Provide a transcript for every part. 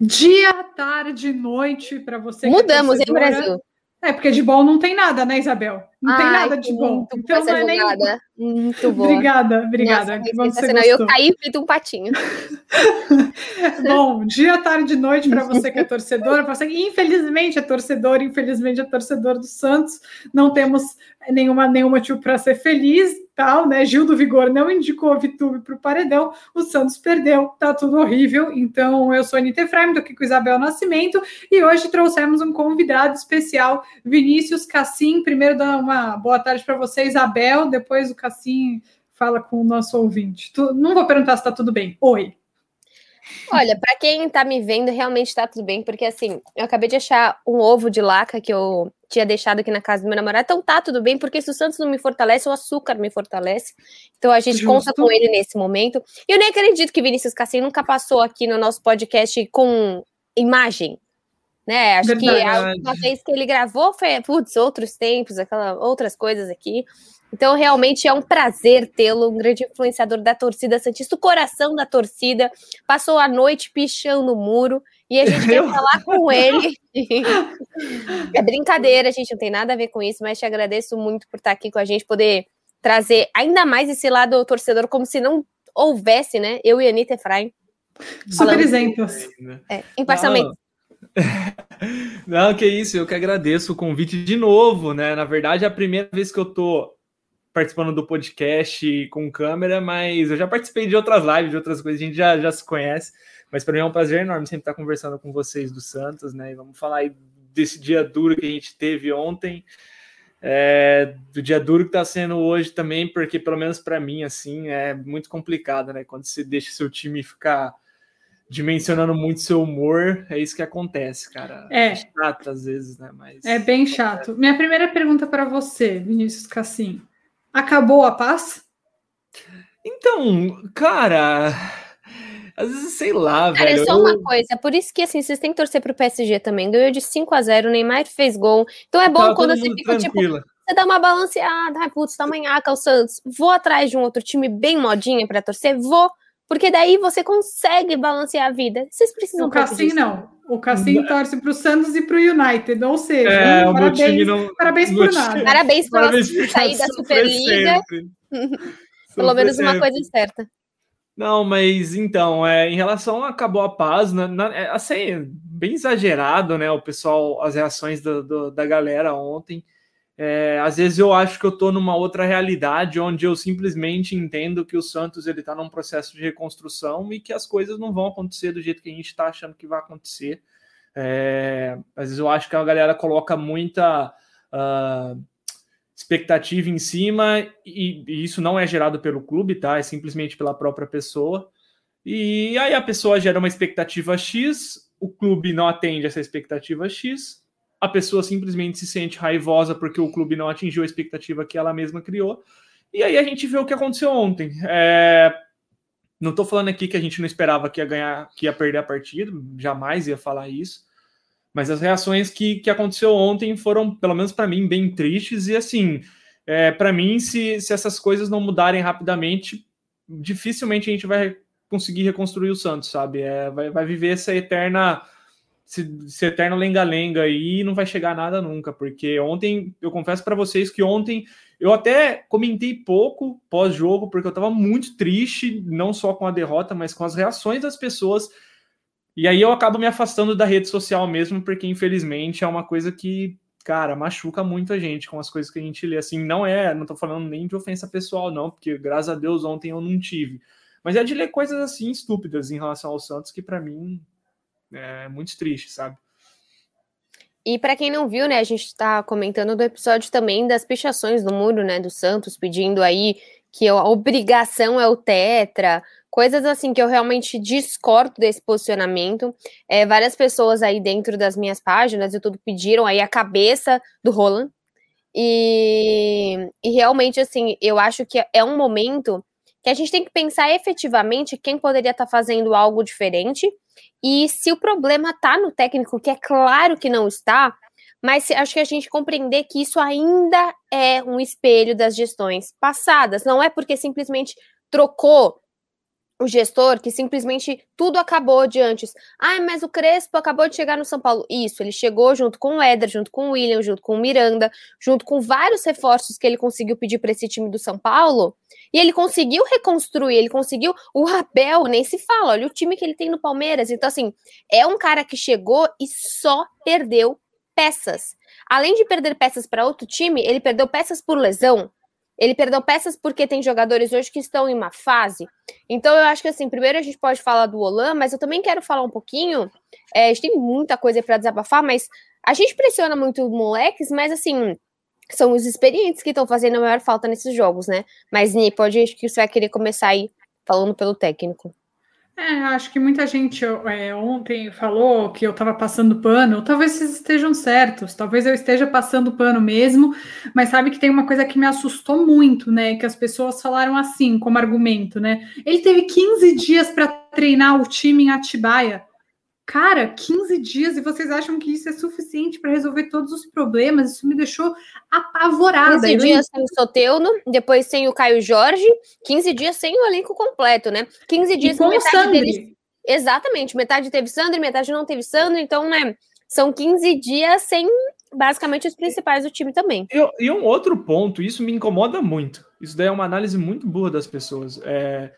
Dia, tarde, noite para você. É Mudamos, hein, Brasil? É, porque de bom não tem nada, né, Isabel? Não Ai, tem nada de bom. Então não é nem... Muito bom. obrigada, obrigada. Nossa, que bom você Eu caí feito um patinho. bom, dia, tarde, noite para você que é torcedora, você que infelizmente é torcedor, infelizmente é torcedor do Santos. Não temos nenhuma nenhum motivo para ser feliz tal, né? Gil do Vigor não indicou a Vitube para o paredão, o Santos perdeu, tá tudo horrível. Então, eu sou a Anitta Efraim, tô aqui com Isabel Nascimento, e hoje trouxemos um convidado especial, Vinícius Cassim. Primeiro, dar uma boa tarde para você, Isabel, depois o Cassim fala com o nosso ouvinte. Tu, não vou perguntar se está tudo bem. Oi. Olha, para quem tá me vendo, realmente tá tudo bem, porque assim, eu acabei de achar um ovo de laca que eu tinha deixado aqui na casa do meu namorado. Então tá tudo bem, porque se o Santos não me fortalece, o açúcar me fortalece. Então a gente Justo. conta com ele nesse momento. E eu nem acredito que Vinícius Cassim nunca passou aqui no nosso podcast com imagem. Né? Acho Verdade. que a última vez que ele gravou foi, putz, outros tempos, aquela, outras coisas aqui. Então, realmente é um prazer tê-lo, um grande influenciador da torcida Santista, o coração da torcida. Passou a noite pichando o muro e a gente quer falar com ele. é brincadeira, a gente não tem nada a ver com isso, mas te agradeço muito por estar aqui com a gente, poder trazer ainda mais esse lado torcedor, como se não houvesse, né? Eu e a Anitta Efraim. Super exemplos. É, imparcialmente. Não. Não, que isso, eu que agradeço o convite de novo, né? Na verdade, é a primeira vez que eu tô participando do podcast com câmera, mas eu já participei de outras lives, de outras coisas, a gente já, já se conhece. Mas para mim é um prazer enorme sempre estar conversando com vocês do Santos, né? E vamos falar aí desse dia duro que a gente teve ontem, é, do dia duro que está sendo hoje também, porque pelo menos para mim, assim, é muito complicado, né? Quando você deixa seu time ficar dimensionando muito seu humor, é isso que acontece, cara. É, é chato às vezes, né? Mas é bem chato. Minha primeira pergunta para você, Vinícius Cassim. Acabou a paz? Então, cara, às vezes, sei lá, Cara, velho. é só uma coisa, por isso que assim, vocês têm que torcer pro PSG também. Ganhou de 5 a 0 o Neymar fez gol. Então é bom tá quando você fica tipo, tranquila. tipo, você dá uma balanceada, ai, putz, tá manhaca o Santos. Vou atrás de um outro time bem modinha para torcer, vou. Porque daí você consegue balancear a vida. Vocês precisam. O Cassim não. O Cassim torce para o Santos e para o United, ou seja, é, um, parabéns, não, parabéns por nada. Parabéns pela saída da Superliga. Pelo menos uma coisa certa. Não, mas então, é, em relação a acabou a paz, na, na, é, assim, bem exagerado, né? O pessoal, as reações do, do, da galera ontem. É, às vezes eu acho que eu estou numa outra realidade onde eu simplesmente entendo que o Santos ele está num processo de reconstrução e que as coisas não vão acontecer do jeito que a gente está achando que vai acontecer. É, às vezes eu acho que a galera coloca muita uh, expectativa em cima e, e, isso não é gerado pelo clube, tá? É simplesmente pela própria pessoa. E aí a pessoa gera uma expectativa X, o clube não atende essa expectativa X, a pessoa simplesmente se sente raivosa porque o clube não atingiu a expectativa que ela mesma criou. E aí a gente vê o que aconteceu ontem. É... Não estou falando aqui que a gente não esperava que ia ganhar, que ia perder a partida, jamais ia falar isso. Mas as reações que, que aconteceu ontem foram, pelo menos para mim, bem tristes. E assim, é, para mim, se, se essas coisas não mudarem rapidamente, dificilmente a gente vai conseguir reconstruir o Santos, sabe? É, vai, vai viver essa eterna esse, eterno lenga-lenga aí não vai chegar nada nunca, porque ontem, eu confesso para vocês que ontem eu até comentei pouco pós-jogo, porque eu estava muito triste, não só com a derrota, mas com as reações das pessoas. E aí eu acabo me afastando da rede social mesmo, porque infelizmente é uma coisa que, cara, machuca muito a gente com as coisas que a gente lê. Assim, não é, não tô falando nem de ofensa pessoal, não, porque graças a Deus ontem eu não tive. Mas é de ler coisas assim estúpidas em relação ao Santos que para mim é muito triste, sabe? E para quem não viu, né, a gente está comentando do episódio também das pichações do muro, né, do Santos, pedindo aí que a obrigação é o tetra, coisas assim que eu realmente discordo desse posicionamento. É, várias pessoas aí dentro das minhas páginas, YouTube, pediram aí a cabeça do Roland. E, e realmente, assim, eu acho que é um momento que a gente tem que pensar efetivamente quem poderia estar tá fazendo algo diferente e se o problema está no técnico, que é claro que não está, mas acho que a gente compreender que isso ainda é um espelho das gestões passadas. Não é porque simplesmente trocou o gestor que simplesmente tudo acabou de antes. Ah, mas o Crespo acabou de chegar no São Paulo. Isso, ele chegou junto com o Éder, junto com o William, junto com o Miranda, junto com vários reforços que ele conseguiu pedir para esse time do São Paulo. E ele conseguiu reconstruir, ele conseguiu. O Abel nem se fala, olha o time que ele tem no Palmeiras. Então, assim, é um cara que chegou e só perdeu peças. Além de perder peças para outro time, ele perdeu peças por lesão. Ele perdeu peças porque tem jogadores hoje que estão em uma fase. Então, eu acho que assim, primeiro a gente pode falar do Olan, mas eu também quero falar um pouquinho. É, a gente tem muita coisa para desabafar, mas a gente pressiona muito moleques, mas assim, são os experientes que estão fazendo a maior falta nesses jogos, né? Mas, Ni, pode acho que você vai querer começar aí falando pelo técnico. É, acho que muita gente é, ontem falou que eu estava passando pano. Talvez vocês estejam certos, talvez eu esteja passando pano mesmo, mas sabe que tem uma coisa que me assustou muito, né? Que as pessoas falaram assim, como argumento, né? Ele teve 15 dias para treinar o time em Atibaia. Cara, 15 dias e vocês acham que isso é suficiente para resolver todos os problemas? Isso me deixou apavorada. 15 dias sem o Soteuno, depois sem o Caio Jorge, 15 dias sem o elenco completo, né? 15 dias com metade deles. Exatamente, metade teve Sandro, metade não teve Sandro, então, né? São 15 dias sem basicamente os principais do time também. E, e um outro ponto, isso me incomoda muito. Isso daí é uma análise muito boa das pessoas. É,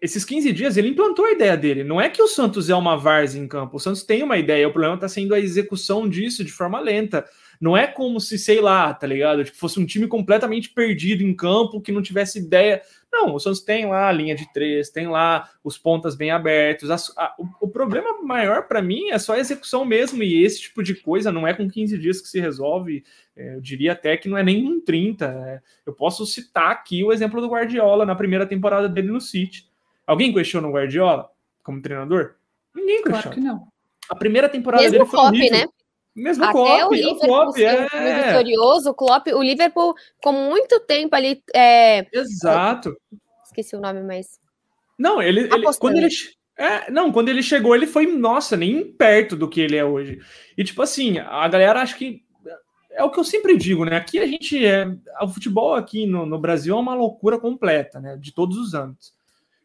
esses 15 dias ele implantou a ideia dele. Não é que o Santos é uma várzea em campo. O Santos tem uma ideia, o problema está sendo a execução disso de forma lenta. Não é como se, sei lá, tá ligado? Tipo, fosse um time completamente perdido em campo, que não tivesse ideia. Não, o Santos tem lá a linha de três, tem lá os pontas bem abertos. A, a, o, o, problema maior para mim é só a execução mesmo, e esse tipo de coisa não é com 15 dias que se resolve. É, eu diria até que não é nem em 30. É, eu posso citar aqui o exemplo do Guardiola na primeira temporada dele no City. Alguém questiona o Guardiola como treinador? Ninguém questiona. Claro que não. A primeira temporada Mesmo dele foi copy, né? Mesmo Até Klopp, o Liverpool o Klopp, é... vitorioso, o Klopp, o Liverpool com muito tempo ali. É... Exato. Esqueci o nome, mas. Não, ele, ele quando ele é, não, quando ele chegou, ele foi, nossa, nem perto do que ele é hoje. E tipo assim, a galera acho que é o que eu sempre digo, né? Aqui a gente é. O futebol aqui no, no Brasil é uma loucura completa, né? De todos os âmbitos.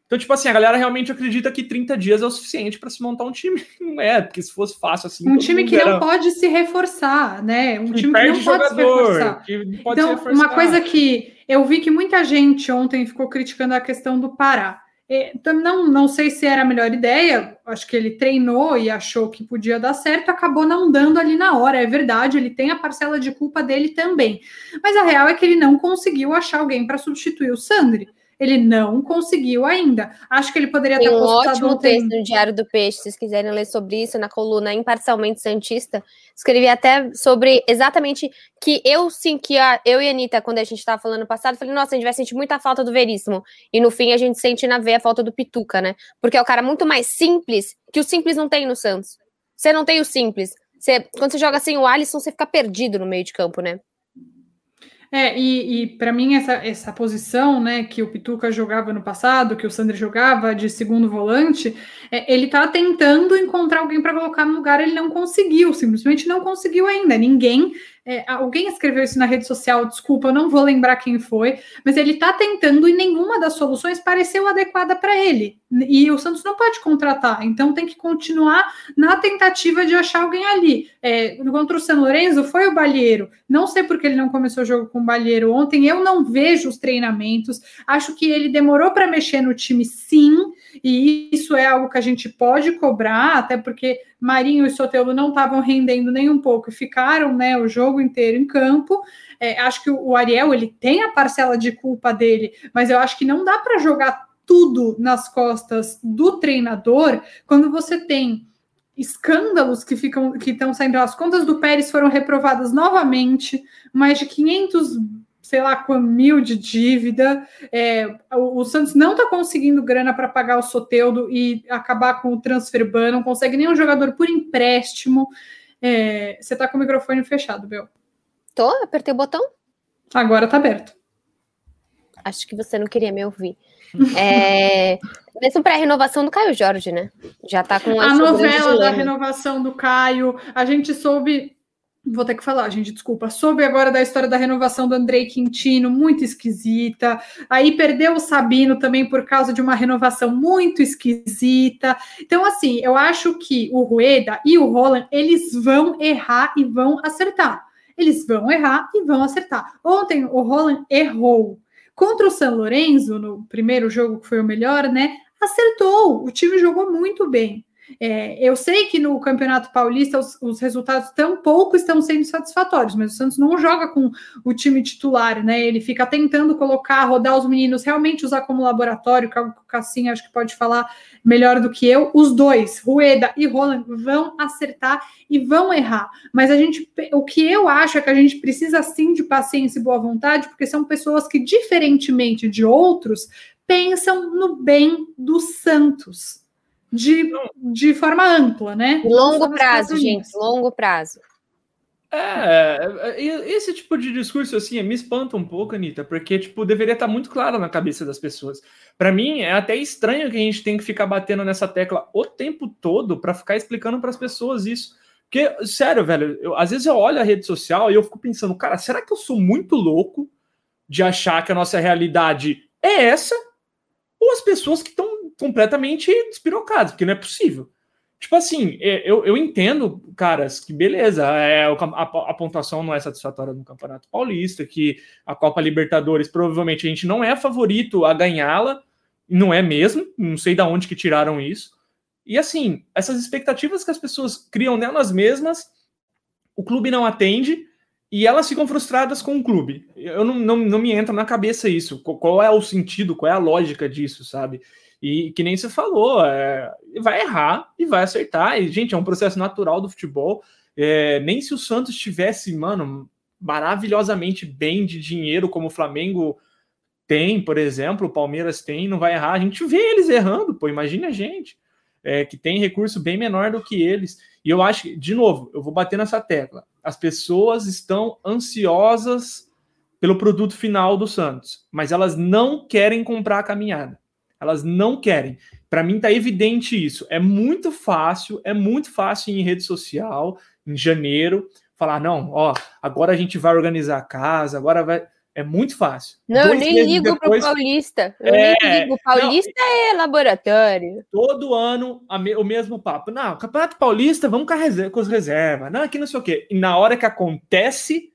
Então, tipo assim, a galera realmente acredita que 30 dias é o suficiente para se montar um time. Não é, porque se fosse fácil assim. Um time que era... não pode se reforçar, né? Um que time que não jogador, pode se reforçar. Que pode então, se uma coisa que eu vi que muita gente ontem ficou criticando a questão do Pará. Então, não, não sei se era a melhor ideia, acho que ele treinou e achou que podia dar certo, acabou não dando ali na hora, é verdade, ele tem a parcela de culpa dele também. Mas a real é que ele não conseguiu achar alguém para substituir o Sandri. Ele não conseguiu ainda. Acho que ele poderia Tem ter um ótimo texto no Diário do Peixe, se vocês quiserem ler sobre isso, na coluna Imparcialmente Santista. Escrevi até sobre exatamente que eu sim, que a, eu e a Anitta, quando a gente estava falando no passado, falei, nossa, a gente vai sentir muita falta do Veríssimo. E no fim a gente sente na veia a falta do Pituca, né? Porque é o cara muito mais simples, que o simples não tem no Santos. Você não tem o simples. Você, quando você joga assim o Alisson, você fica perdido no meio de campo, né? É, e, e para mim essa, essa posição, né, que o Pituca jogava no passado, que o Sandro jogava de segundo volante, é, ele tá tentando encontrar alguém para colocar no lugar, ele não conseguiu, simplesmente não conseguiu ainda. Ninguém é, alguém escreveu isso na rede social, desculpa, eu não vou lembrar quem foi, mas ele está tentando e nenhuma das soluções pareceu adequada para ele. E o Santos não pode contratar, então tem que continuar na tentativa de achar alguém ali. É, contra o São Lourenço foi o Balheiro. Não sei porque ele não começou o jogo com o Balheiro ontem. Eu não vejo os treinamentos. Acho que ele demorou para mexer no time, sim. E isso é algo que a gente pode cobrar, até porque Marinho e Sotelo não estavam rendendo nem um pouco e ficaram né, o jogo inteiro em campo. É, acho que o Ariel ele tem a parcela de culpa dele, mas eu acho que não dá para jogar tudo nas costas do treinador quando você tem escândalos que ficam que estão saindo as contas do Pérez foram reprovadas novamente mais de 500 sei lá, com mil de dívida. É, o, o, Santos não está conseguindo grana para pagar o Soteudo e acabar com o transfer ban, não consegue nenhum jogador por empréstimo. É, você está com o microfone fechado, Bel. Tô, apertei o botão. Agora está aberto. Acho que você não queria me ouvir. É, mesmo para a renovação do Caio Jorge, né? Já tá com a novela da renovação do Caio. A gente soube Vou ter que falar, gente, desculpa. Soube agora da história da renovação do Andrei Quintino, muito esquisita. Aí perdeu o Sabino também por causa de uma renovação muito esquisita. Então, assim, eu acho que o Rueda e o Roland, eles vão errar e vão acertar. Eles vão errar e vão acertar. Ontem o Roland errou. Contra o San Lorenzo, no primeiro jogo que foi o melhor, né? Acertou. O time jogou muito bem. É, eu sei que no Campeonato Paulista os, os, resultados tão pouco estão sendo satisfatórios, mas o Santos não joga com o time titular, né? Ele fica tentando colocar, rodar os meninos, realmente usar como laboratório, que é o Cassim acho que pode falar melhor do que eu. Os dois, Rueda e Roland, vão acertar e vão errar. Mas a gente, o que eu acho é que a gente precisa sim de paciência e boa vontade, porque são pessoas que, diferentemente de outros, pensam no bem do Santos de, de forma ampla, né? Longo prazo, gente, longo prazo. É, é esse tipo de discurso assim me espanta um pouco, Anitta, porque tipo deveria estar muito claro na cabeça das pessoas. Para mim é até estranho que a gente tem que ficar batendo nessa tecla o tempo todo para ficar explicando para as pessoas isso. Porque sério, velho, eu, às vezes eu olho a rede social e eu fico pensando, cara, será que eu sou muito louco de achar que a nossa realidade é essa? Ou as pessoas que estão completamente despirocados, porque não é possível. Tipo assim, é, eu, eu entendo, caras, que beleza, é, a, a, pontuação não é satisfatória no Campeonato Paulista, que a Copa Libertadores provavelmente a gente não é favorito a ganhá-la, não é mesmo, não sei de onde que tiraram isso. E assim, essas expectativas que as pessoas criam nelas mesmas, o clube não atende e elas ficam frustradas com o clube. Eu não, não, não me entra na cabeça isso. Qual é o sentido, qual é a lógica disso, sabe? E que nem você falou, é, vai errar e vai acertar. E, gente, é um processo natural do futebol. É, nem se o Santos tivesse, mano, maravilhosamente bem de dinheiro, como o Flamengo tem, por exemplo, o Palmeiras tem, não vai errar. A gente vê eles errando, pô, imagina a gente, é, que tem recurso bem menor do que eles. E eu acho que, de novo, eu vou bater nessa tecla. As pessoas estão ansiosas pelo produto final do Santos, mas elas não querem comprar a caminhada. Elas não querem. Para mim tá evidente isso. É muito fácil, é muito fácil em rede social, em janeiro, falar não, ó, agora a gente vai organizar a casa, agora vai é muito fácil. Não, Dois eu nem ligo depois, pro Paulista. Eu é, nem ligo. Paulista não, é laboratório. Todo ano me, o mesmo papo. Não, Campeonato Paulista, vamos com, reserva, com as reservas. Não, aqui não sei o quê. E na hora que acontece,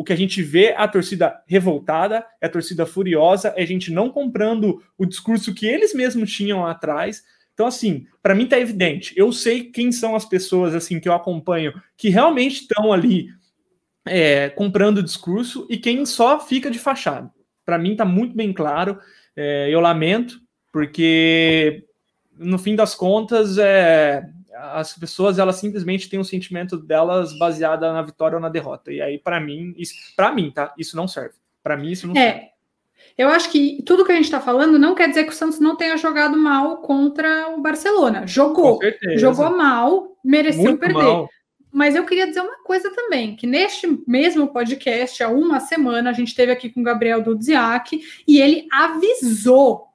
o que a gente vê é a torcida revoltada, é a torcida furiosa, é a gente não comprando o discurso que eles mesmos tinham atrás. Então, assim, para mim tá evidente. Eu sei quem são as pessoas assim que eu acompanho que realmente estão ali é, comprando o discurso e quem só fica de fachada. Para mim tá muito bem claro. É, eu lamento, porque no fim das contas é, as pessoas elas simplesmente têm um sentimento delas baseada na vitória ou na derrota. E aí, para mim, isso, para mim, tá? Isso não serve. Para mim, isso não é. serve. Eu acho que tudo que a gente está falando não quer dizer que o Santos não tenha jogado mal contra o Barcelona. Jogou. Jogou mal, mereceu Muito perder. Mal. Mas eu queria dizer uma coisa também, que neste mesmo podcast, há uma semana, a gente teve aqui com o Gabriel Dudziak e ele avisou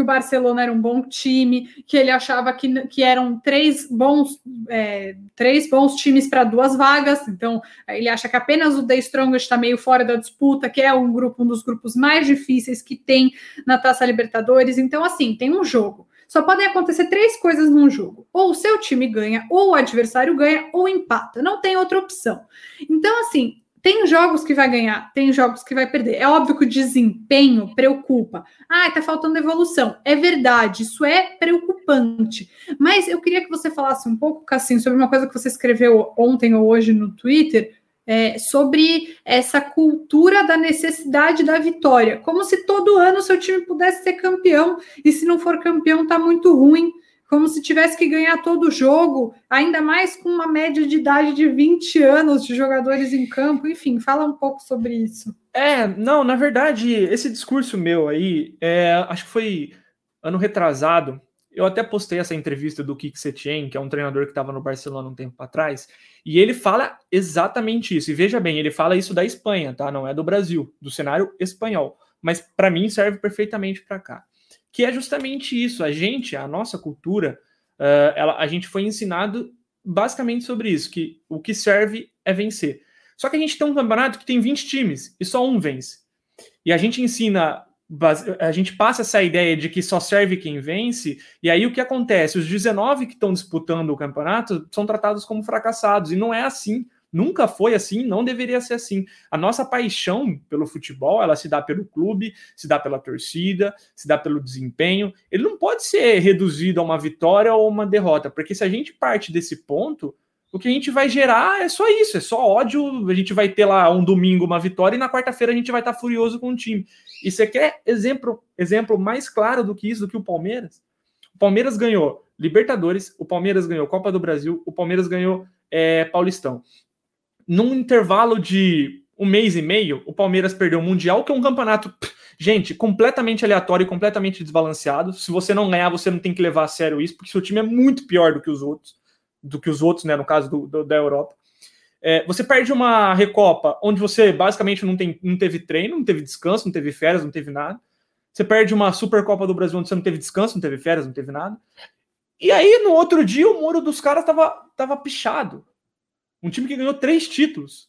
que o Barcelona era um bom time, que ele achava que, que eram três bons, é, três bons times para duas vagas. Então, ele acha que apenas o The Strongest está meio fora da disputa, que é um grupo, um dos grupos mais difíceis que tem na Taça Libertadores. Então, assim, tem um jogo. Só podem acontecer três coisas num jogo: ou o seu time ganha, ou o adversário ganha, ou empata. Não tem outra opção. Então, assim, tem jogos que vai ganhar, tem jogos que vai perder. É óbvio que o desempenho preocupa. Ah, tá faltando evolução. É verdade, isso é preocupante. Mas eu queria que você falasse um pouco, Cassim, sobre uma coisa que você escreveu ontem ou hoje no Twitter, é, sobre essa cultura da necessidade da vitória. Como se todo ano seu time pudesse ser campeão, e se não for campeão, tá muito ruim como se tivesse que ganhar todo o jogo, ainda mais com uma média de idade de 20 anos de jogadores em campo. Enfim, fala um pouco sobre isso. É, não, na verdade, esse discurso meu aí, é, acho que foi ano retrasado. Eu até postei essa entrevista do Kik Setien, que é um treinador que estava no Barcelona um tempo atrás, e ele fala exatamente isso. E veja bem, ele fala isso da Espanha, tá? Não é do Brasil, do cenário espanhol. Mas para mim serve perfeitamente para cá que é justamente isso. A gente, a nossa cultura, uh, ela, a gente foi ensinado basicamente sobre isso, que o que serve é vencer. Só que a gente tem um campeonato que tem 20 times e só um vence. E a gente ensina, a gente passa essa ideia de que só serve quem vence, e aí o que acontece? Os 19 que estão disputando o campeonato são tratados como fracassados, e não é assim. Nunca foi assim, não deveria ser assim. A nossa paixão pelo futebol, ela se dá pelo clube, se dá pela torcida, se dá pelo desempenho. Ele não pode ser reduzido a uma vitória ou uma derrota, porque se a gente parte desse ponto, o que a gente vai gerar é só isso, é só ódio. A gente vai ter lá um domingo uma vitória e na quarta-feira a gente vai estar furioso com o time. E você quer exemplo, exemplo mais claro do que isso, do que o Palmeiras? O Palmeiras ganhou Libertadores, o Palmeiras ganhou Copa do Brasil, o Palmeiras ganhou é, Paulistão num intervalo de um mês e meio, o Palmeiras perdeu o Mundial, que é um campeonato, gente, completamente aleatório e completamente desbalanceado. Se você não ganhar, você não tem que levar a sério isso, porque seu time é muito pior do que os outros, do que os outros, né, no caso do, do, da Europa. É, você perde uma Recopa onde você basicamente não, tem, não teve treino, não teve descanso, não teve férias, não teve nada. Você perde uma Supercopa do Brasil onde você não teve descanso, não teve férias, não teve nada. E aí, no outro dia, o muro dos caras tava, tava pichado. Um time que ganhou três títulos.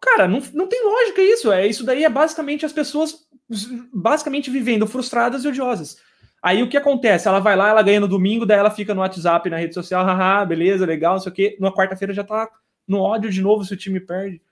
Cara, não, não tem lógica isso. É Isso daí é basicamente as pessoas basicamente vivendo frustradas e odiosas. Aí o que acontece? Ela vai lá, ela ganha no domingo, daí ela fica no WhatsApp, na rede social, haha, beleza, legal, não sei o quê. Na quarta-feira já tá no ódio de novo se o time perde.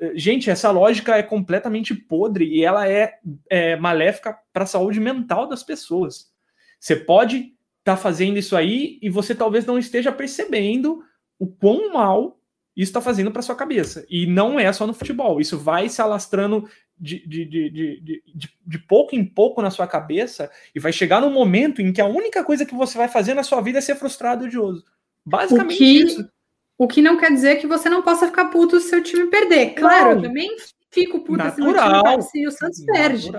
Eh, gente, essa lógica é completamente podre e ela é, é maléfica para a saúde mental das pessoas. Você pode estar tá fazendo isso aí e você talvez não esteja percebendo o quão mal isso está fazendo para sua cabeça. E não é só no futebol, isso vai se alastrando de, de, de, de, pouco em pouco na sua cabeça e vai chegar num momento em que a única coisa que você vai fazer na sua vida é ser frustrado e odioso. Basicamente o que, isso. O que não quer dizer que você não possa ficar puto se seu time perder. Claro, eu também fico puto Natural. se o Santos perde.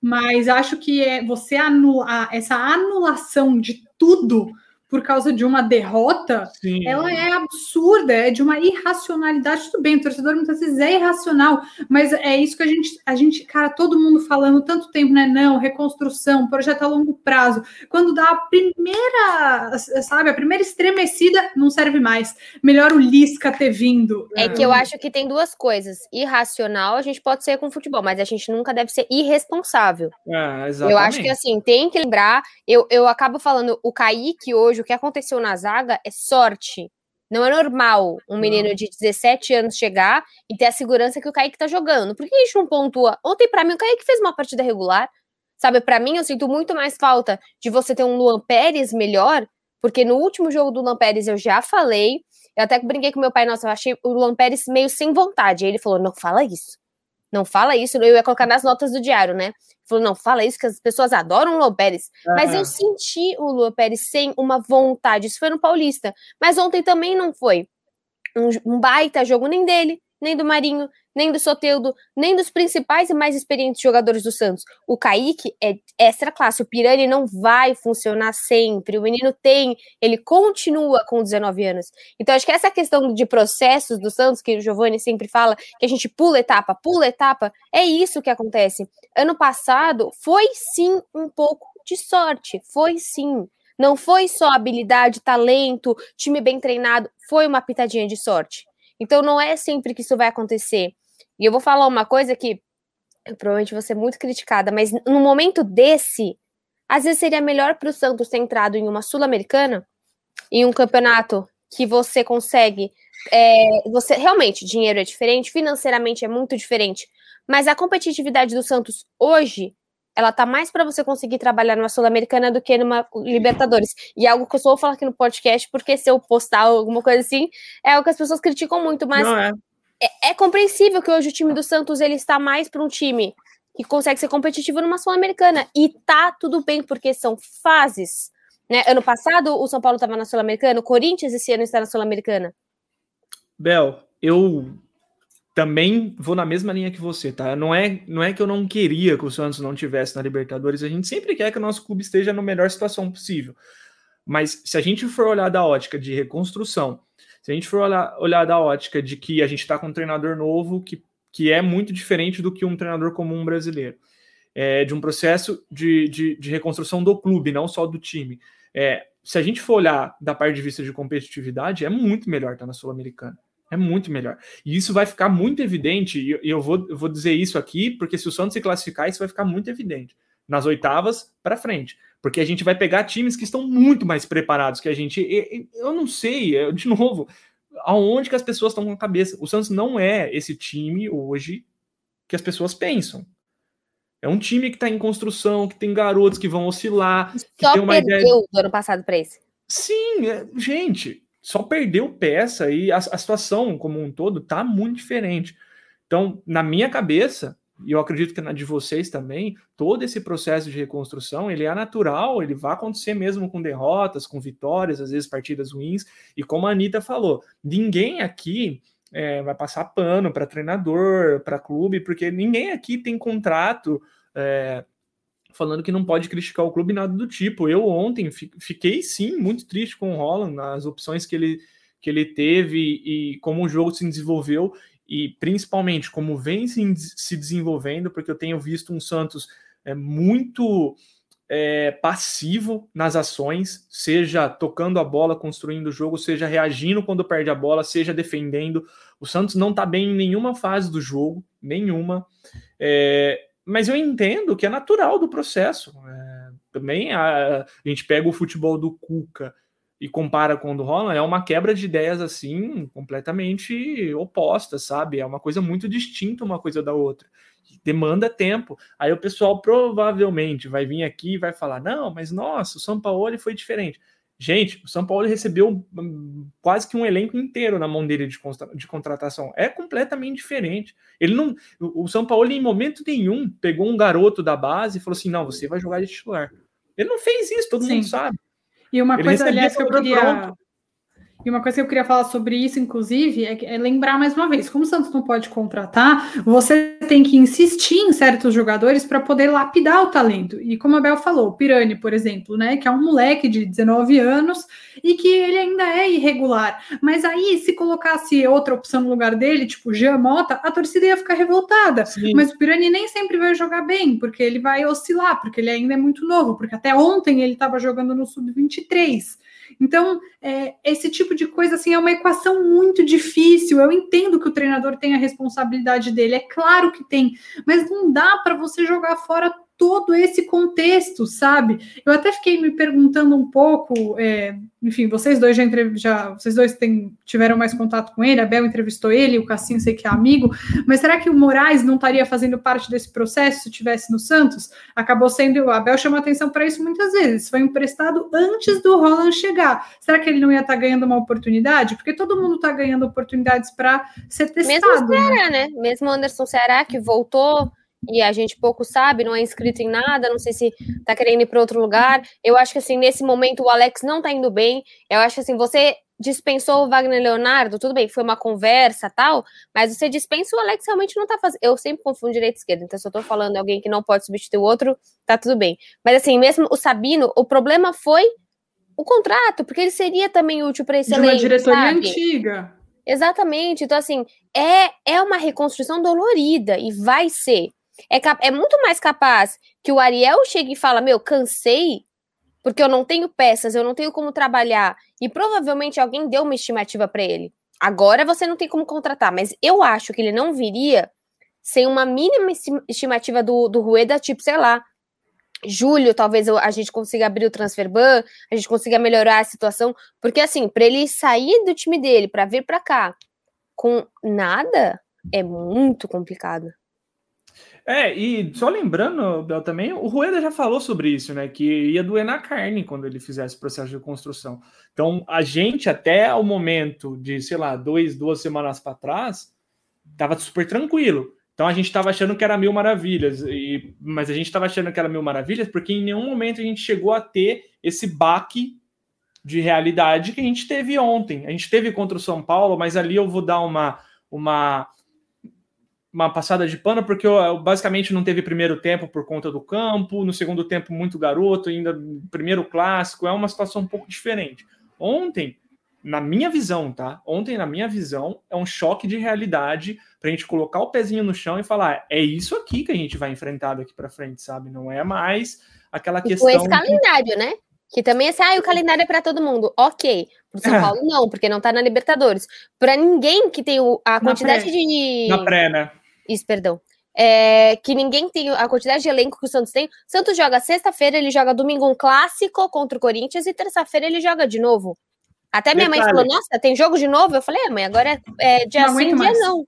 Mas acho que é você anular essa anulação de tudo por causa de uma derrota, Sim. ela é absurda, é de uma irracionalidade. Tudo bem, o torcedor muitas vezes é irracional, mas é isso que a gente, a gente, cara, todo mundo falando tanto tempo, né? Não, reconstrução, projeto a longo prazo. Quando dá a primeira, sabe, a primeira estremecida, não serve mais. Melhor o Lisca ter vindo. É que eu acho que tem duas coisas. Irracional, a gente pode ser com futebol, mas a gente nunca deve ser irresponsável. É, eu acho que assim, tem que lembrar, eu, eu acabo falando, o Kaique hoje, o que aconteceu na zaga é sorte. Não é normal um menino de 17 anos chegar e ter a segurança que o Kaique tá jogando. Por que a gente não pontua? Ontem, para mim, o Kaique fez uma partida regular. Sabe, para mim, eu sinto muito mais falta de você ter um Luan Pérez melhor, porque no último jogo do Luan Pérez eu já falei, eu até brinquei com meu pai, nossa, eu achei o Luan Pérez meio sem vontade. Aí ele falou: não fala isso. Não fala isso, eu ia colocar nas notas do diário, né? Falou, não, fala isso que as pessoas adoram o Luan Pérez. Uhum. Mas eu senti o Luan Pérez sem uma vontade. Isso foi no Paulista. Mas ontem também não foi um, um baita jogo nem dele, nem do Marinho, nem do Soteudo, nem dos principais e mais experientes jogadores do Santos. O Kaique é extra classe, o Pirani não vai funcionar sempre. O menino tem, ele continua com 19 anos. Então, acho que essa questão de processos do Santos, que o Giovanni sempre fala, que a gente pula etapa, pula etapa, é isso que acontece. Ano passado foi sim um pouco de sorte, foi sim. Não foi só habilidade, talento, time bem treinado, foi uma pitadinha de sorte. Então não é sempre que isso vai acontecer. E eu vou falar uma coisa que eu provavelmente vou ser muito criticada, mas no momento desse, às vezes seria melhor para o Santos ter entrado em uma Sul-Americana, em um campeonato que você consegue. É, você Realmente, dinheiro é diferente, financeiramente é muito diferente, mas a competitividade do Santos hoje ela tá mais para você conseguir trabalhar numa Sul-Americana do que numa Libertadores. E é algo que eu só vou falar aqui no podcast, porque se eu postar alguma coisa assim, é algo que as pessoas criticam muito, mas é. É, é. compreensível que hoje o time do Santos ele está mais para um time que consegue ser competitivo numa Sul-Americana. E tá tudo bem, porque são fases. Né? Ano passado o São Paulo estava na Sul-Americana, o Corinthians esse ano está na Sul-Americana. Bel, eu também vou na mesma linha que você, tá? Não é, não é que eu não queria que o Santos não tivesse na Libertadores, a gente sempre quer que o nosso clube esteja na melhor situação possível. Mas se a gente for olhar da ótica de reconstrução, se a gente for olhar, olhar da ótica de que a gente está com um treinador novo que, que é muito diferente do que um treinador comum brasileiro, é, de um processo de, de, de, reconstrução do clube, não só do time. É, se a gente for olhar da parte de vista de competitividade, é muito melhor estar na Sul-Americana. É muito melhor. E isso vai ficar muito evidente, e eu vou, eu vou dizer isso aqui, porque se o Santos se classificar, isso vai ficar muito evidente. Nas oitavas para frente. Porque a gente vai pegar times que estão muito mais preparados que a gente. Eu não sei, de novo, aonde que as pessoas estão com a cabeça. O Santos não é esse time hoje que as pessoas pensam. É um time que está em construção, que tem garotos que vão oscilar. Só que tem uma perdeu ideia... do ano passado para esse. Sim, é, gente, só perdeu peça e a, a situação como um todo tá muito diferente. Então, na minha cabeça, e eu acredito que na de vocês também, todo esse processo de reconstrução, ele é natural, ele vai acontecer mesmo com derrotas, com vitórias, às vezes partidas ruins, e como a Anitta falou, ninguém aqui é, vai passar pano para treinador, para clube, porque ninguém aqui tem contrato é, falando que não pode criticar o clube nada do tipo. Eu ontem fiquei sim muito triste com o Holland, nas opções que ele, que ele teve e como o jogo se desenvolveu e principalmente como vem se, se desenvolvendo, porque eu tenho visto um Santos é, muito é, passivo nas ações, seja tocando a bola, construindo o jogo, seja reagindo quando perde a bola, seja defendendo. O Santos não está bem em nenhuma fase do jogo, nenhuma. É, mas eu entendo que é natural do processo. É, também a, a, gente pega o futebol do Cuca e compara com o do Holland, é uma quebra de ideias assim completamente oposta, sabe? É uma coisa muito distinta uma coisa da outra demanda tempo. Aí o pessoal provavelmente vai vir aqui e vai falar: não, mas nossa, o São Paulo foi diferente. Gente, o São Paulo recebeu hum, quase que um elenco inteiro na mão dele de, de contratação. É completamente diferente. Ele não, o São Paulo em momento nenhum pegou um garoto da base e falou assim: "Não, você vai jogar de titular". Ele não fez isso, todo Sim. mundo sabe. E uma Ele coisa, aliás, que eu queria pronto. E uma coisa que eu queria falar sobre isso, inclusive, é, é, lembrar mais uma vez: como o Santos não pode contratar, você tem que insistir em certos jogadores para poder lapidar o talento. E como a Bel falou, o Pirani, por exemplo, né? Que é um moleque de 19 anos e que ele ainda é irregular. Mas aí, se colocasse outra opção no lugar dele, tipo Jean Mota, a torcida ia ficar revoltada. Sim. Mas o Pirani nem sempre vai jogar bem, porque ele vai oscilar, porque ele ainda é muito novo, porque até ontem ele estava jogando no Sub-23. Então, é, esse tipo de coisa assim é uma equação muito difícil. Eu entendo que o treinador tem a responsabilidade dele, é claro que tem, mas não dá para você jogar fora todo esse contexto, sabe? Eu até fiquei me perguntando um pouco, é, enfim, vocês dois já, já vocês dois tem, tiveram mais contato com ele, a Bel entrevistou ele, o Cassinho sei que é amigo, mas será que o Moraes não estaria fazendo parte desse processo se estivesse no Santos? Acabou sendo, a Bel chamou atenção para isso muitas vezes, foi emprestado antes do Roland chegar. Será que ele não ia estar tá ganhando uma oportunidade? Porque todo mundo está ganhando oportunidades para ser testado. Mesmo o Ceará, né? né? Mesmo o Anderson Ceará, que voltou e a gente pouco sabe, não é inscrito em nada, não sei se tá querendo ir para outro lugar. Eu acho que assim, nesse momento o Alex não tá indo bem. Eu acho que assim, você dispensou o Wagner Leonardo, tudo bem, foi uma conversa tal, mas você dispensa o Alex realmente não tá fazendo. Eu sempre confundo direita e esquerda, então se eu tô falando alguém que não pode substituir o outro, tá tudo bem. Mas assim, mesmo o Sabino, o problema foi o contrato, porque ele seria também útil para esse De uma diretoria sabe? antiga. Exatamente. Então, assim, é, é uma reconstrução dolorida e vai ser. É, é muito mais capaz que o Ariel chegue e fala: Meu, cansei, porque eu não tenho peças, eu não tenho como trabalhar. E provavelmente alguém deu uma estimativa para ele. Agora você não tem como contratar, mas eu acho que ele não viria sem uma mínima estimativa do, do Rueda, tipo, sei lá, julho, talvez a gente consiga abrir o transfer ban, a gente consiga melhorar a situação, porque assim, para ele sair do time dele para vir para cá com nada é muito complicado. É, e só lembrando, Bel, também, o Rueda já falou sobre isso, né? Que ia doer na carne quando ele fizesse o processo de construção. Então, a gente, até o momento de, sei lá, dois, duas semanas para trás, tava super tranquilo. Então a gente estava achando que era mil maravilhas, e, mas a gente estava achando que era mil maravilhas porque em nenhum momento a gente chegou a ter esse baque de realidade que a gente teve ontem. A gente teve contra o São Paulo, mas ali eu vou dar uma, uma uma passada de pano, porque eu, basicamente não teve primeiro tempo por conta do campo, no segundo tempo muito garoto, ainda primeiro clássico, é uma situação um pouco diferente. Ontem, na minha visão, tá? Ontem, na minha visão, é um choque de realidade para a gente colocar o pezinho no chão e falar: é isso aqui que a gente vai enfrentar daqui para frente, sabe? Não é mais aquela questão. Com esse calendário, de... né? Que também é assim, ah, o calendário é para todo mundo. Ok. Pro São é. Paulo, não, porque não tá na Libertadores. Para ninguém que tem o, a quantidade de. Na pré, né? Isso, perdão. É, que ninguém tem a quantidade de elenco que o Santos tem. O Santos joga sexta-feira, ele joga domingo um clássico contra o Corinthians e terça-feira ele joga de novo. Até minha Detalhe. mãe falou: Nossa, tem jogo de novo? Eu falei: É, mãe, agora é, é dia não sim, dia mais. não.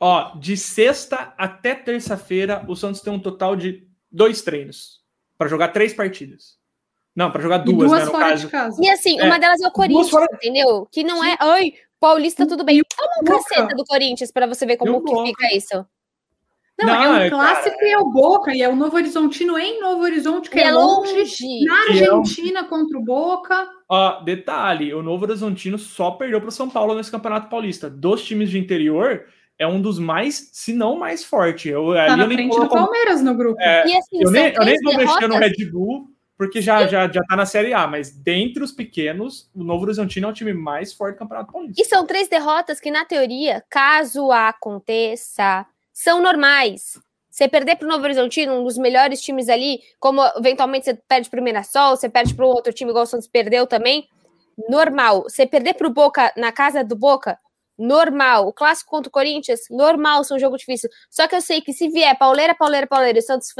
Ó, de sexta até terça-feira, o Santos tem um total de dois treinos para jogar três partidas. Não, para jogar duas, duas né, no caso. E assim, é, uma delas é o Corinthians, fora... entendeu? Que não é, ai, Paulista tudo bem. Toma um caceta do Corinthians para você ver como que fica isso. Não, não, é um é, clássico cara... e é o Boca, e é o Novo Horizontino em Novo Horizonte, que é, é longe, longe, na Argentina contra o Boca. Ó, detalhe, o Novo Horizontino só perdeu para o São Paulo nesse Campeonato Paulista. Dos times de interior, é um dos mais, se não mais forte. Eu, tá ali na eu frente do Palmeiras no grupo. É, e assim, eu, nem, eu nem vou derrotas... mexer no Red Bull, porque já, já, já tá na Série A, mas dentre os pequenos, o Novo Horizontino é o time mais forte do Campeonato Paulista. E são três derrotas que, na teoria, caso aconteça, são normais. Você perder para o Novo Horizontino, um dos melhores times ali, como eventualmente você perde para o Mirassol, você perde para um outro time igual o Santos perdeu também, normal. Você perder para o Boca na casa do Boca, normal. O clássico contra o Corinthians, normal, são um jogo difícil. Só que eu sei que se vier pauleira, pauleira, pauleira, e o Santos,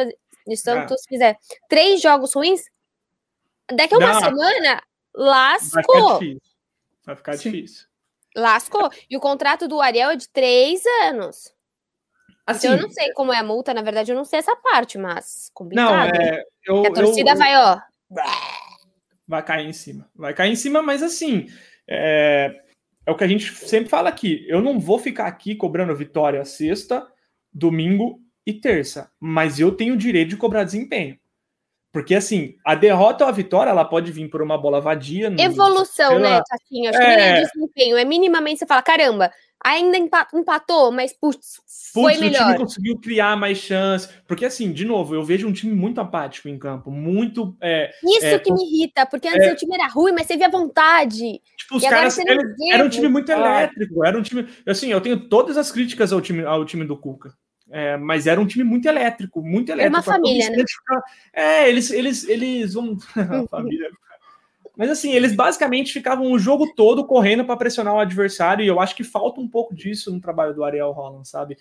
faz... e Santos é. fizer três jogos ruins, daqui a uma Não. semana, lascou. Vai ficar difícil. Vai ficar difícil. Lascou. E o contrato do Ariel é de três anos. Assim, então, eu não sei como é a multa, na verdade, eu não sei essa parte, mas complicado. Não, é, eu, a torcida eu, vai, ó. Vai cair em cima. Vai cair em cima, mas assim. É, é o que a gente sempre fala aqui. Eu não vou ficar aqui cobrando vitória sexta, domingo e terça, mas eu tenho o direito de cobrar desempenho. Porque, assim, a derrota ou a vitória, ela pode vir por uma bola vadia. No, Evolução, né, Taquinho? Acho é... que nem é desempenho. É minimamente você fala, caramba, ainda empatou, mas putz, foi putz, melhor. O time conseguiu criar mais chance. Porque, assim, de novo, eu vejo um time muito apático em campo, muito. É, Isso é, que me irrita, porque antes é, o time era ruim, mas você via vontade. Tipo, os caras. Era um time muito elétrico, era um time. Assim, eu tenho todas as críticas ao time, ao time do Cuca. É, mas era um time muito elétrico, muito elétrico. É uma família, né? É, eles, eles, eles vão. família. Mas assim, eles basicamente ficavam o jogo todo correndo para pressionar o adversário, e eu acho que falta um pouco disso no trabalho do Ariel Holland, sabe?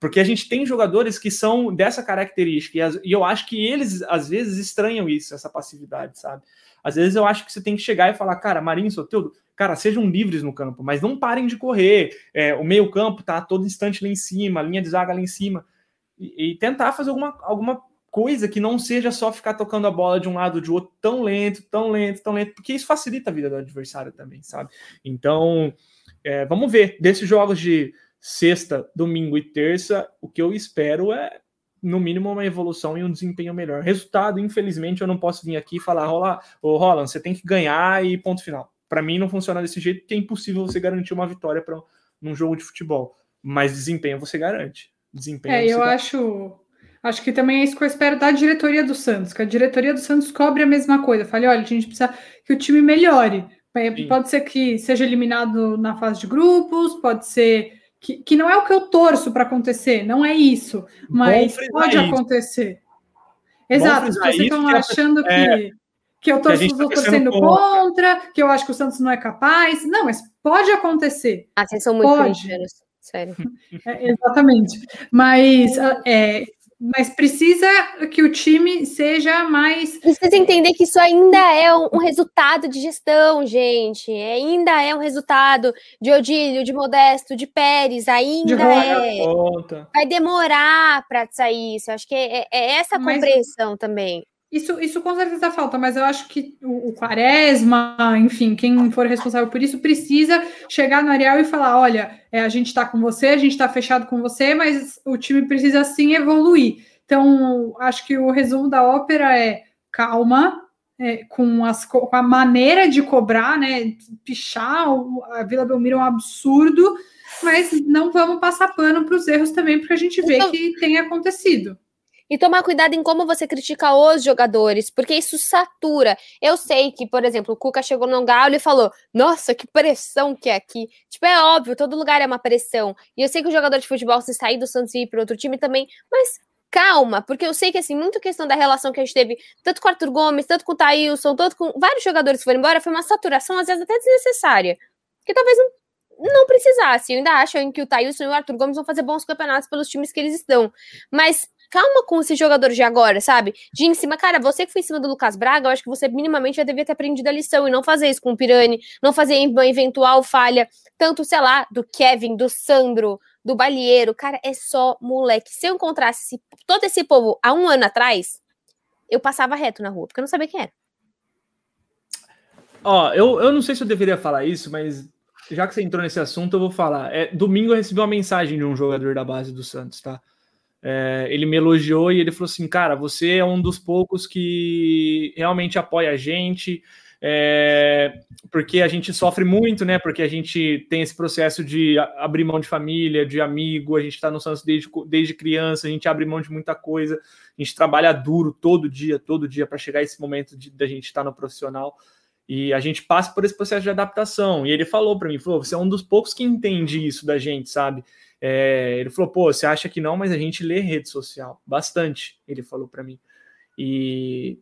Porque a gente tem jogadores que são dessa característica, e eu acho que eles às vezes estranham isso, essa passividade, sabe? Às vezes eu acho que você tem que chegar e falar, cara, Marinho Soteldo, cara, sejam livres no campo, mas não parem de correr. É, o meio-campo tá todo instante lá em cima, a linha de zaga lá em cima. E, e tentar fazer alguma, alguma coisa que não seja só ficar tocando a bola de um lado de outro tão lento, tão lento, tão lento, porque isso facilita a vida do adversário também, sabe? Então, é, vamos ver. Desses jogos de sexta, domingo e terça, o que eu espero é, no mínimo, uma evolução e um desempenho melhor. Resultado, infelizmente, eu não posso vir aqui e falar, Rola, ô Roland, você tem que ganhar e ponto final. Para mim, não funciona desse jeito, porque é impossível você garantir uma vitória para num jogo de futebol. Mas desempenho você garante. Desempenho é, eu garante. acho Acho que também é isso que eu espero da diretoria do Santos, que a diretoria do Santos cobre a mesma coisa. Fale, olha, a gente precisa que o time melhore. Sim. Pode ser que seja eliminado na fase de grupos, pode ser que, que não é o que eu torço para acontecer, não é isso, mas pode isso. acontecer. Exato, se vocês estão achando que, é, que eu estou tá torcendo contra, que eu acho que o Santos não é capaz. Não, mas pode acontecer. Ah, vocês são muito pode. sério. É, exatamente. Mas é, mas precisa que o time seja mais. Precisa entender que isso ainda é um, resultado de gestão, gente. Ainda é um resultado de Odílio, de Modesto, de Pérez. Ainda de é. Vai demorar para sair isso. Acho que é, é essa a compreensão mas... também. Isso, isso com certeza falta, mas eu acho que o, o, Quaresma, enfim, quem for responsável por isso, precisa chegar no Ariel e falar: olha, é, a gente está com você, a gente está fechado com você, mas o time precisa sim evoluir. Então, acho que o resumo da ópera é calma, é, com, as, com a maneira de cobrar, né? Pichar a Vila Belmiro é um absurdo, mas não vamos passar pano para os erros também, porque a gente vê então, que tem acontecido. E tomar cuidado em como você critica os jogadores, porque isso satura. Eu sei que, por exemplo, o Cuca chegou no Galo e falou: Nossa, que pressão que é aqui. Tipo, é óbvio, todo lugar é uma pressão. E eu sei que o jogador de futebol, se sair do Santos e ir para outro time também, mas calma, porque eu sei que, assim, muito questão da relação que a gente teve, tanto com o Arthur Gomes, tanto com o Thailson, tanto com vários jogadores que foram embora, foi uma saturação, às vezes até desnecessária. Que talvez não não precisasse. Eu ainda acho que o Thailson e o Arthur Gomes vão fazer bons campeonatos pelos times que eles estão. Mas calma com esses jogadores de agora, sabe? De em cima, cara, você que foi em cima do Lucas Braga, eu acho que você minimamente já devia ter aprendido a lição e não fazer isso com o Pirani, não fazer uma eventual falha, tanto, sei lá, do Kevin, do Sandro, do Balieiro. Cara, é só moleque. Se eu encontrasse todo esse povo há um ano atrás, eu passava reto na rua, porque eu não sabia quem era. Ó, eu, eu não sei se eu deveria falar isso, mas já que você entrou nesse assunto, eu vou falar. É, domingo eu recebi uma mensagem de um jogador da base do Santos, tá? É, ele me elogiou e ele falou assim: Cara, você é um dos poucos que realmente apoia a gente, é, porque a gente sofre muito, né? Porque a gente tem esse processo de abrir mão de família, de amigo, a gente está no Santos desde, desde criança, a gente abre mão de muita coisa, a gente trabalha duro todo dia, todo dia, para chegar esse momento de da gente estar tá no profissional. E a gente passa por esse processo de adaptação. E ele falou para mim, falou, você é um dos poucos que entende isso da gente, sabe? É, ele falou, pô, você acha que não, mas a gente lê rede social bastante, ele falou para mim. E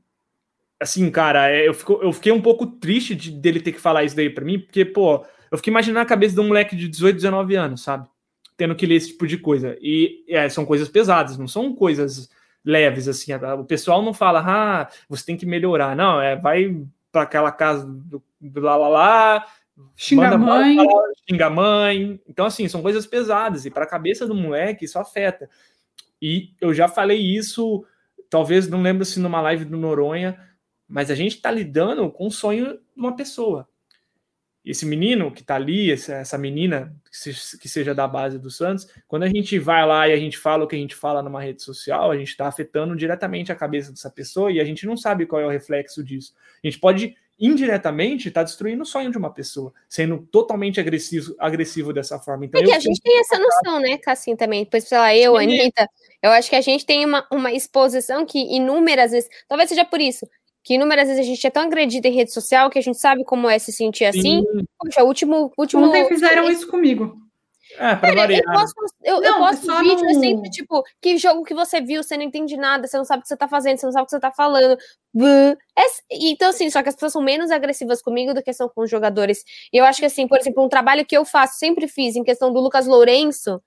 assim, cara, é, eu, fico, eu fiquei um pouco triste de, dele ter que falar isso daí para mim, porque, pô, eu fiquei imaginando a cabeça de um moleque de 18, 19 anos, sabe? Tendo que ler esse tipo de coisa. E é, são coisas pesadas, não são coisas leves, assim. O pessoal não fala, ah, você tem que melhorar. Não, é, vai para aquela casa do, do lá, lá, lá Xinga a mãe. xinga a mãe. Então, assim, são coisas pesadas. E para a cabeça do moleque, isso afeta. E eu já falei isso, talvez não lembro se numa live do Noronha, mas a gente está lidando com o sonho de uma pessoa. Esse menino que está ali, essa menina que seja da base do Santos, quando a gente vai lá e a gente fala o que a gente fala numa rede social, a gente está afetando diretamente a cabeça dessa pessoa e a gente não sabe qual é o reflexo disso. A gente pode indiretamente está destruindo o sonho de uma pessoa, sendo totalmente agressivo, agressivo dessa forma. Então, Porque a gente tem essa noção, né, Cassim, também. Depois, sei lá, eu, Sim. Anitta, eu acho que a gente tem uma, uma exposição que inúmeras vezes, talvez seja por isso, que inúmeras vezes a gente é tão agredido em rede social que a gente sabe como é se sentir assim. Sim. Poxa, o último, último. Ontem fizeram isso comigo. É, pra Cara, variar. Eu posto, eu, não, eu posto vídeo no... assim, tipo, que jogo que você viu, você não entende nada, você não sabe o que você tá fazendo, você não sabe o que você tá falando. É, então, assim, só que as pessoas são menos agressivas comigo do que são com os jogadores. E eu acho que, assim, por exemplo, um trabalho que eu faço, sempre fiz, em questão do Lucas Lourenço,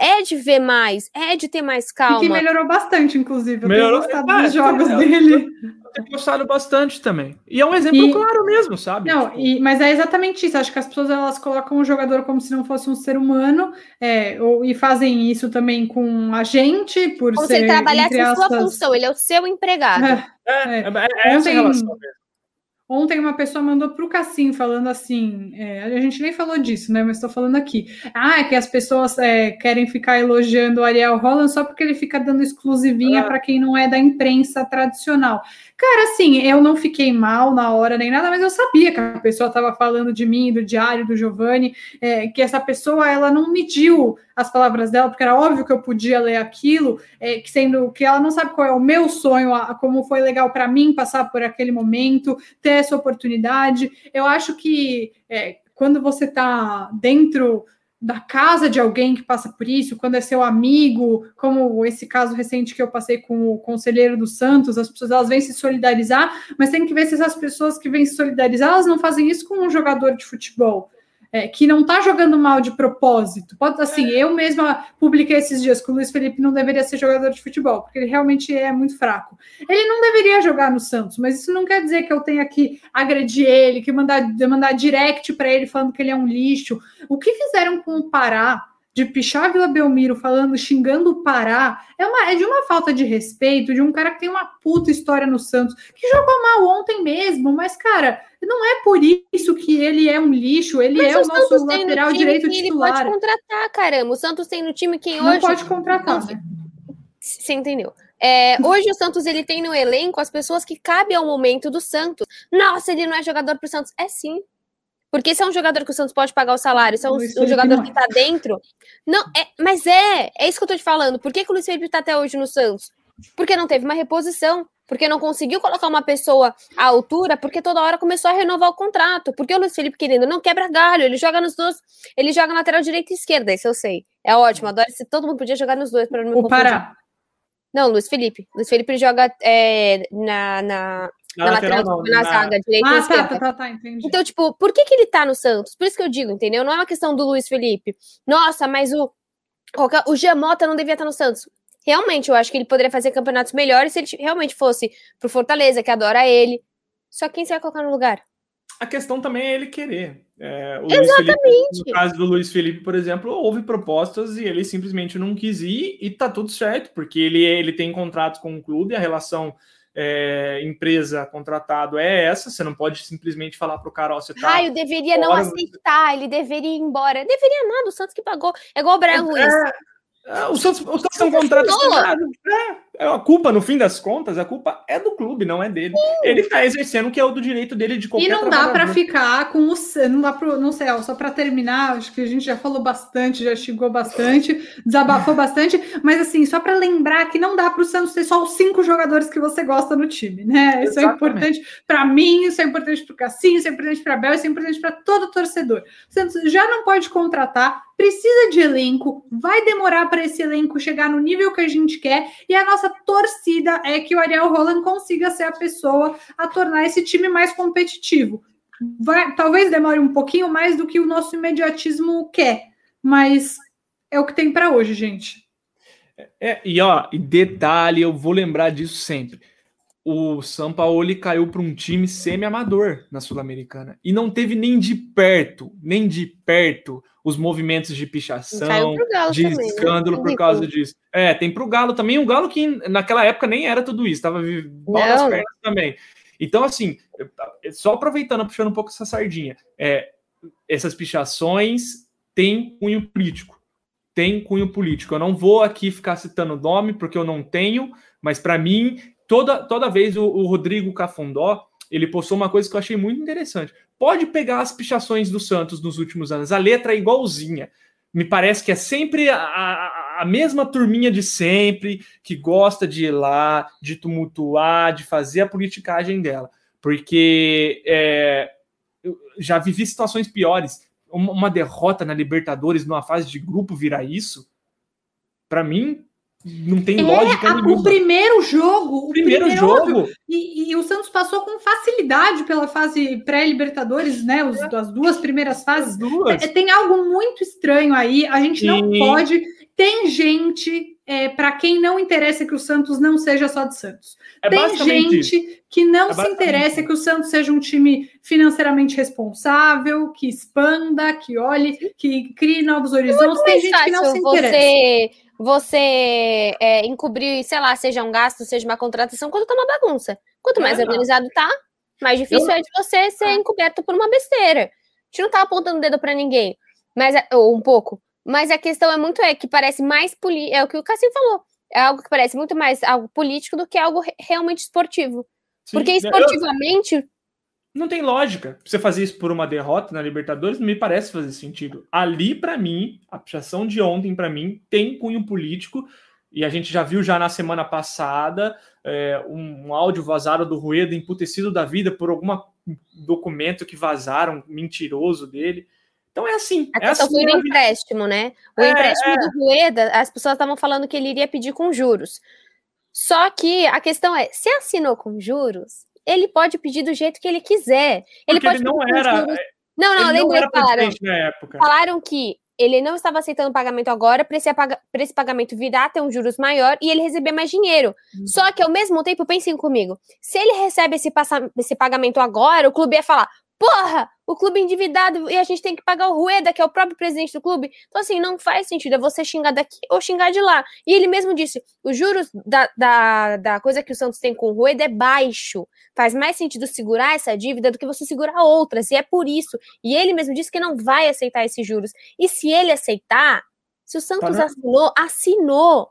é de ver mais, é de ter mais calma. E que melhorou bastante, inclusive. Eu melhorou, tenho gostado é, dos jogos é, dele. Eu tenho gostado bastante também. E é um exemplo e, claro mesmo, sabe? Não, tipo... e, mas é exatamente isso. Acho que as pessoas elas colocam o jogador como se não fosse um ser humano, é, ou, e fazem isso também com a gente, por como ser. Como se ele trabalhasse em sua função, ele é o seu empregado. É, é, é, é essa relação mesmo. Ontem uma pessoa mandou para o Cassim falando assim, é, a gente nem falou disso, né? Mas estou falando aqui. Ah, é que as pessoas é, querem ficar elogiando o Ariel Holland só porque ele fica dando exclusivinha ah. para quem não é da imprensa tradicional. Cara, assim, eu não fiquei mal na hora nem nada, mas eu sabia que a pessoa estava falando de mim, do diário do Giovanni, é, que essa pessoa ela não mediu as palavras dela, porque era óbvio que eu podia ler aquilo, é, que sendo que ela não sabe qual é o meu sonho, a, como foi legal para mim passar por aquele momento, ter essa oportunidade. Eu acho que é, quando você está dentro da casa de alguém que passa por isso, quando é seu amigo, como esse caso recente que eu passei com o conselheiro do Santos, as pessoas elas vêm se solidarizar, mas tem que ver se essas pessoas que vêm se solidarizar, elas não fazem isso com um jogador de futebol é, que não está jogando mal de propósito. Pode, assim, é. eu mesma publiquei esses dias que o Luiz Felipe não deveria ser jogador de futebol, porque ele realmente é muito fraco. Ele não deveria jogar no Santos, mas isso não quer dizer que eu tenha que agredir ele, que mandar, mandar direct para ele falando que ele é um lixo. O que fizeram com o Pará? De pichar Vila Belmiro falando, xingando o Pará, é, uma, é de uma falta de respeito, de um cara que tem uma puta história no Santos, que jogou mal ontem mesmo, mas, cara, não é por isso que ele é um lixo, ele mas é o, o nosso lateral direito titular. Ele pode contratar, caramba. O Santos tem no time quem não hoje. Não pode contratar. Não, você entendeu? É, hoje o Santos ele tem no elenco as pessoas que cabem ao momento do Santos. Nossa, ele não é jogador pro Santos. É sim. Porque se é um jogador que o Santos pode pagar o salário, se é um, um jogador que está dentro. Não, é, mas é, é isso que eu tô te falando. Por que, que o Luiz Felipe está até hoje no Santos? Porque não teve uma reposição, porque não conseguiu colocar uma pessoa à altura, porque toda hora começou a renovar o contrato. Porque o Luiz Felipe, querendo, não quebra galho, ele joga nos dois, ele joga lateral direita e esquerda, isso eu sei. É ótimo, adoro se todo mundo podia jogar nos dois para não me O Pará. Não, Luiz Felipe. Luiz Felipe joga é, na, na, na, lateral, não, na, na zaga, direita Ah, tá, esquerda. tá, tá, tá, entendi. Então, tipo, por que, que ele tá no Santos? Por isso que eu digo, entendeu? Não é uma questão do Luiz Felipe. Nossa, mas o, qualquer- o Giamota não devia estar no Santos. Realmente, eu acho que ele poderia fazer campeonatos melhores se ele realmente fosse pro Fortaleza, que adora ele. Só quem você vai colocar no lugar? A questão também é ele querer. É, o Luiz Felipe, no caso do Luiz Felipe, por exemplo, houve propostas e ele simplesmente não quis ir e tá tudo certo, porque ele, ele tem contrato com o clube, a relação é, empresa contratado é essa, você não pode simplesmente falar pro cara, ó, você tá. Raio deveria não fora, aceitar, ele deveria ir embora. Deveria nada, o Santos que pagou. É igual o Brian Ruiz. É, é, o Santos, o Santos tem um contrato é a culpa, no fim das contas, a culpa é do clube, não é dele. Ele tá exercendo o que é o do direito dele de qualquer E não dá para ficar com o. Não dá para. Não sei, ó, só para terminar, acho que a gente já falou bastante, já xingou bastante, desabafou bastante, mas assim, só para lembrar que não dá para o Santos ter só os cinco jogadores que você gosta no time, né? Isso é Exatamente. importante para mim, isso é importante para o Cassinho, isso é importante para Bel, isso é importante para todo torcedor. O Santos já não pode contratar, precisa de elenco, vai demorar para esse elenco chegar no nível que a gente quer, e a nossa torcida é que o Ariel Roland consiga ser a pessoa a tornar esse time mais competitivo. Vai, talvez demore um pouquinho mais do que o nosso imediatismo quer, mas é o que tem para hoje, gente. É, e ó, detalhe, eu vou lembrar disso sempre. O Sampaoli caiu para um time semi-amador na Sul-Americana e não teve nem de perto, nem de perto os movimentos de pichação, de também, né? escândalo por Ridículo. causa disso. É, tem pro Galo também, um Galo que naquela época nem era tudo isso, tava vi- mal nas Não. pernas também. Então, assim, só aproveitando, puxando um pouco essa sardinha, é, essas pichações têm cunho político. Tem cunho político. Eu não vou aqui ficar citando nome, porque eu não tenho, mas para mim, toda, toda vez o, o Rodrigo Cafundó ele postou uma coisa que eu achei muito interessante. Pode pegar as pichações do Santos nos últimos anos, a letra é igualzinha. Me parece que é sempre a, a, a mesma turminha de sempre, que gosta de ir lá, de tumultuar, de fazer a politicagem dela. Porque é, eu já vivi situações piores. Uma, uma derrota na Libertadores numa fase de grupo virar isso, para mim, não tem lógica É, a- nenhuma. o primeiro jogo, o primeiro primeiro jogo, E, e o Santos passou com facilidade pela fase pré-Libertadores, né? Os, as duas primeiras fases. as duas. É, tem algo muito estranho aí. A gente não Sim. pode. Tem gente para quem não interessa que o Santos não seja só de Santos. É tem basicamente isso. gente que não É se interessa isso. que o Santos seja um time financeiramente responsável, que expanda, que olhe, que crie novos horizontes. Tem gente que não se interessa. Você, é, encobrir, sei lá, seja um gasto, seja uma contratação, quando tá uma bagunça. Quanto mais É, organizado tá, mais difícil Eu- é de você ser encoberto por uma besteira. A gente não tá apontando o dedo pra ninguém, mas é- ou um pouco. Mas a questão é muito é que parece mais político, é o que o Cassim falou. É algo que parece muito mais algo político do que algo re- realmente esportivo. Sim. Porque Eu- esportivamente, Não tem lógica. Você fazer isso por uma derrota na Libertadores não me parece fazer sentido. Ali, para mim, a pichação de ontem, para mim, tem cunho político. E a gente já viu já na semana passada é, um, um áudio vazado do Rueda, emputecido da vida por algum documento que vazaram, mentiroso dele. Então é assim. A é questão assim foi do empréstimo, né? O É, empréstimo é. do Rueda, as pessoas estavam falando que ele iria pedir com juros. Só que a questão é, se assinou com juros, ele pode pedir do jeito que ele quiser. Ele Porque pode ele não era. Não, não, ele não lembrei era que falaram. Falaram que ele não estava aceitando pagamento agora para esse, esse pagamento virar ter um juros maior e ele receber mais dinheiro. Hum. Só que ao mesmo tempo, pensem comigo, se ele recebe esse, esse pagamento agora, o clube ia falar: porra, o clube endividado e a gente tem que pagar o Rueda, que é o próprio presidente do clube. Então, assim, não faz sentido é você xingar daqui ou xingar de lá. E ele mesmo disse: os juros da, da, da coisa que o Santos tem com o Rueda é baixo. Faz mais sentido segurar essa dívida do que você segurar outras. E é por isso. E ele mesmo disse que não vai aceitar esses juros. E se ele aceitar, se o Santos na- assinou, assinou.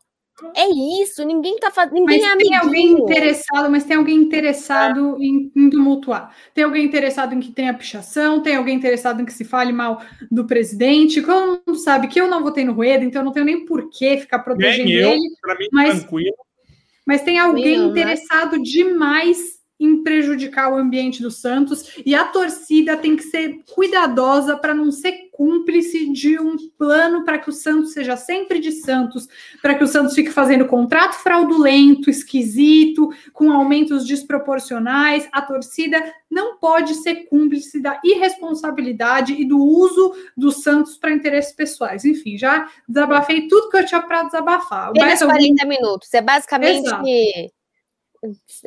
É isso, ninguém tá fazendo. Ninguém Mas é tem alguém interessado, mas tem alguém interessado em, em tumultuar. Tem alguém interessado em que tenha pichação, tem alguém interessado em que se fale mal do presidente. Como sabe que eu não votei no Rueda, então eu não tenho nem por que ficar protegendo eu, ele. pra mim, mas- tranquilo. mas tem alguém interessado demais em prejudicar o ambiente do Santos e a torcida tem que ser cuidadosa para não ser cúmplice de um plano para que o Santos seja sempre de Santos, para que o Santos fique fazendo contrato fraudulento, esquisito, com aumentos desproporcionais. A torcida não pode ser cúmplice da irresponsabilidade e do uso do Santos para interesses pessoais. Enfim, já desabafei tudo que eu tinha para desabafar. Apenas 40 algum... minutos. É basicamente. Exato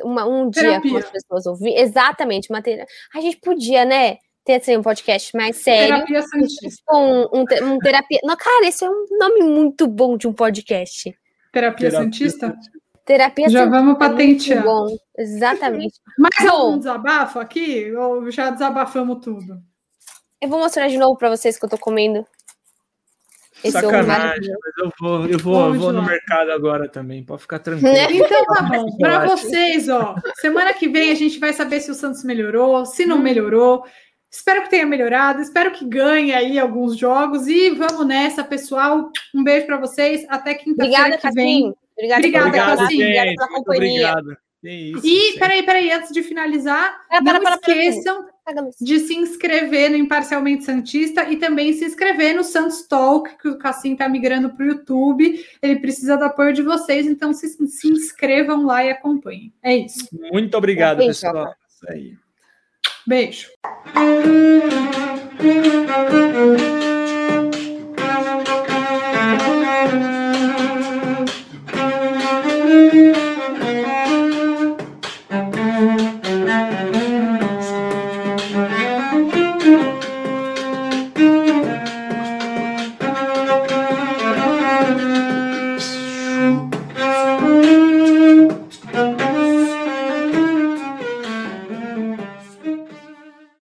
uma, um dia com as pessoas ouvir. Exatamente, matéria. A gente podia, né? Ter assim, um podcast mais sério. Terapia Santista. Com um, um, um, terapia. Não, cara, esse é um nome muito bom de um podcast. Terapia, terapia Santista? Terapia Já Santista vamos patentear. É bom. Exatamente. Mais bom, algum desabafo aqui? Ou já desabafamos tudo? Eu vou mostrar de novo para vocês que eu tô comendo. Esse Sacanagem, mas eu vou, eu vou, vou no mercado agora também, pode ficar tranquilo. Né? Então tá bom. Para vocês, ó, semana que vem a gente vai saber se o Santos melhorou, se não hum. melhorou. Espero que tenha melhorado, espero que ganhe aí alguns jogogos e vamos nessa, pessoal. Um beijo para vocês, até quinta-feira que vem. Obrigada, Obrigada, Obrigado, Obrigada pela companhia. Obrigado. Isso, e peraí, peraí, antes de finalizar, ah, não para, esqueçam de se inscrever no Imparcialmente Santista e também se inscrever no Santos Talk, que o Cassim está migrando para o YouTube. Ele precisa do apoio de vocês, então se, se inscrevam lá e acompanhem. É isso. Muito obrigado, Beijo, pessoal. Isso aí. Beijo.